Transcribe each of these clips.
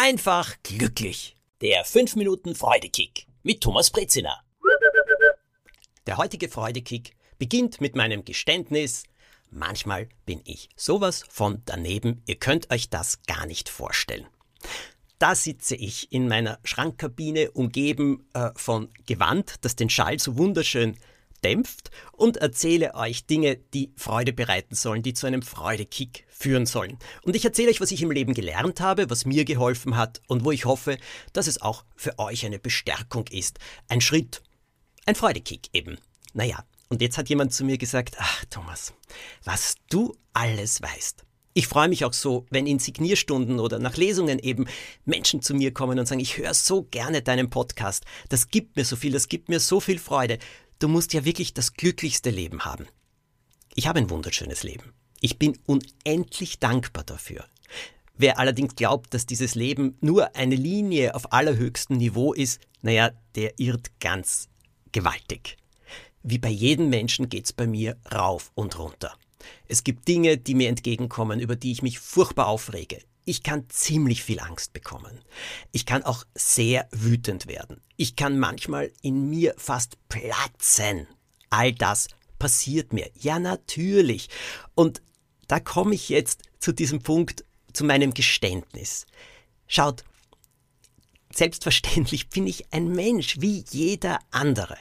einfach glücklich. Der 5 Minuten Freudekick mit Thomas Brezina. Der heutige Freudekick beginnt mit meinem Geständnis. Manchmal bin ich sowas von daneben, ihr könnt euch das gar nicht vorstellen. Da sitze ich in meiner Schrankkabine, umgeben äh, von Gewand, das den Schall so wunderschön dämpft und erzähle euch Dinge, die Freude bereiten sollen, die zu einem Freudekick führen sollen. Und ich erzähle euch, was ich im Leben gelernt habe, was mir geholfen hat und wo ich hoffe, dass es auch für euch eine Bestärkung ist. Ein Schritt, ein Freudekick eben. Naja, und jetzt hat jemand zu mir gesagt, ach Thomas, was du alles weißt. Ich freue mich auch so, wenn in Signierstunden oder nach Lesungen eben Menschen zu mir kommen und sagen, ich höre so gerne deinen Podcast. Das gibt mir so viel, das gibt mir so viel Freude. Du musst ja wirklich das glücklichste Leben haben. Ich habe ein wunderschönes Leben. Ich bin unendlich dankbar dafür. Wer allerdings glaubt, dass dieses Leben nur eine Linie auf allerhöchstem Niveau ist, naja, der irrt ganz gewaltig. Wie bei jedem Menschen geht's bei mir rauf und runter. Es gibt Dinge, die mir entgegenkommen, über die ich mich furchtbar aufrege. Ich kann ziemlich viel Angst bekommen. Ich kann auch sehr wütend werden. Ich kann manchmal in mir fast platzen. All das passiert mir. Ja, natürlich. Und da komme ich jetzt zu diesem Punkt, zu meinem Geständnis. Schaut, selbstverständlich bin ich ein Mensch wie jeder andere.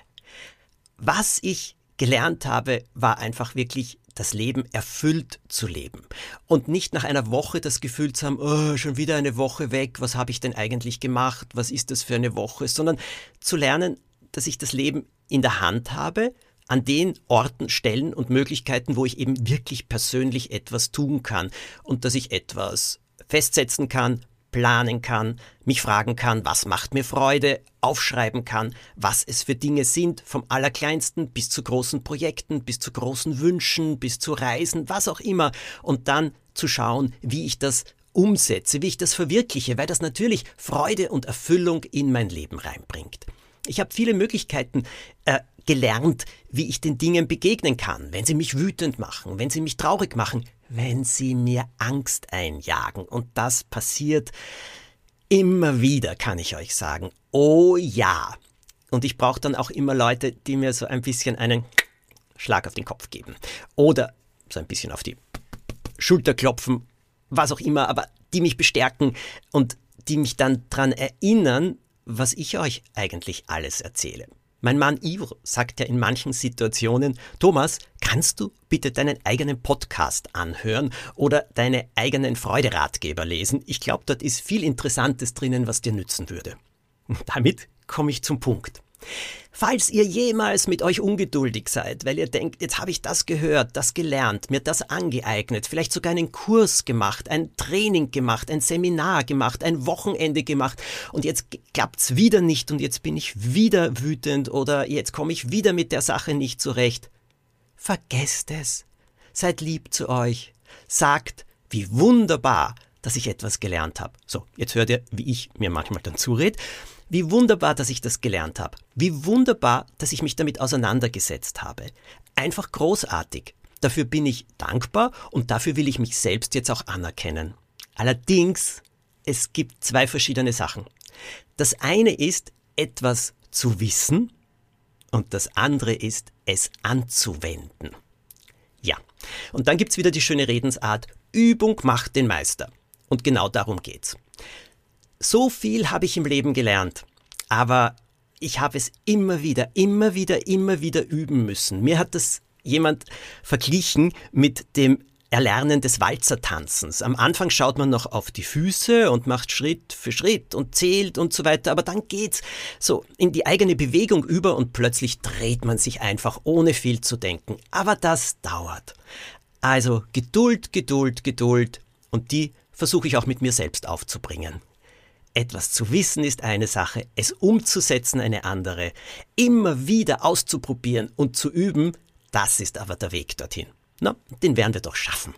Was ich gelernt habe, war einfach wirklich das Leben erfüllt zu leben. Und nicht nach einer Woche das Gefühl zu haben, oh, schon wieder eine Woche weg, was habe ich denn eigentlich gemacht, was ist das für eine Woche, sondern zu lernen, dass ich das Leben in der Hand habe, an den Orten, Stellen und Möglichkeiten, wo ich eben wirklich persönlich etwas tun kann und dass ich etwas festsetzen kann, planen kann, mich fragen kann, was macht mir Freude, aufschreiben kann, was es für Dinge sind, vom allerkleinsten bis zu großen Projekten, bis zu großen Wünschen, bis zu Reisen, was auch immer, und dann zu schauen, wie ich das umsetze, wie ich das verwirkliche, weil das natürlich Freude und Erfüllung in mein Leben reinbringt. Ich habe viele Möglichkeiten äh, gelernt, wie ich den Dingen begegnen kann, wenn sie mich wütend machen, wenn sie mich traurig machen, wenn sie mir Angst einjagen. Und das passiert immer wieder, kann ich euch sagen. Oh ja. Und ich brauche dann auch immer Leute, die mir so ein bisschen einen Schlag auf den Kopf geben. Oder so ein bisschen auf die Schulter klopfen, was auch immer, aber die mich bestärken und die mich dann daran erinnern, was ich euch eigentlich alles erzähle. Mein Mann Ivr sagt ja in manchen Situationen, Thomas, kannst du bitte deinen eigenen Podcast anhören oder deine eigenen Freuderatgeber lesen? Ich glaube, dort ist viel Interessantes drinnen, was dir nützen würde. damit komme ich zum Punkt. Falls ihr jemals mit euch ungeduldig seid, weil ihr denkt, jetzt habe ich das gehört, das gelernt, mir das angeeignet, vielleicht sogar einen Kurs gemacht, ein Training gemacht, ein Seminar gemacht, ein Wochenende gemacht und jetzt klappt's wieder nicht und jetzt bin ich wieder wütend oder jetzt komme ich wieder mit der Sache nicht zurecht. Vergesst es. Seid lieb zu euch. Sagt, wie wunderbar, dass ich etwas gelernt habe. So, jetzt hört ihr, wie ich mir manchmal dann zured. Wie wunderbar, dass ich das gelernt habe. Wie wunderbar, dass ich mich damit auseinandergesetzt habe. Einfach großartig. Dafür bin ich dankbar und dafür will ich mich selbst jetzt auch anerkennen. Allerdings, es gibt zwei verschiedene Sachen. Das eine ist, etwas zu wissen und das andere ist, es anzuwenden. Ja, und dann gibt's wieder die schöne Redensart, Übung macht den Meister. Und genau darum geht's. So viel habe ich im Leben gelernt, aber ich habe es immer wieder, immer wieder, immer wieder üben müssen. Mir hat das jemand verglichen mit dem Erlernen des Walzertanzens. Am Anfang schaut man noch auf die Füße und macht Schritt für Schritt und zählt und so weiter, aber dann geht's so in die eigene Bewegung über und plötzlich dreht man sich einfach ohne viel zu denken. Aber das dauert. Also Geduld, Geduld, Geduld und die versuche ich auch mit mir selbst aufzubringen. Etwas zu wissen ist eine Sache, es umzusetzen eine andere. Immer wieder auszuprobieren und zu üben, das ist aber der Weg dorthin. Na, den werden wir doch schaffen.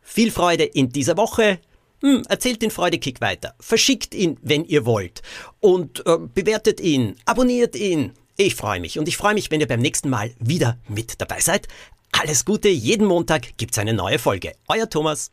Viel Freude in dieser Woche. Hm, erzählt den Freudekick weiter. Verschickt ihn, wenn ihr wollt. Und äh, bewertet ihn, abonniert ihn. Ich freue mich. Und ich freue mich, wenn ihr beim nächsten Mal wieder mit dabei seid. Alles Gute, jeden Montag gibt's eine neue Folge. Euer Thomas.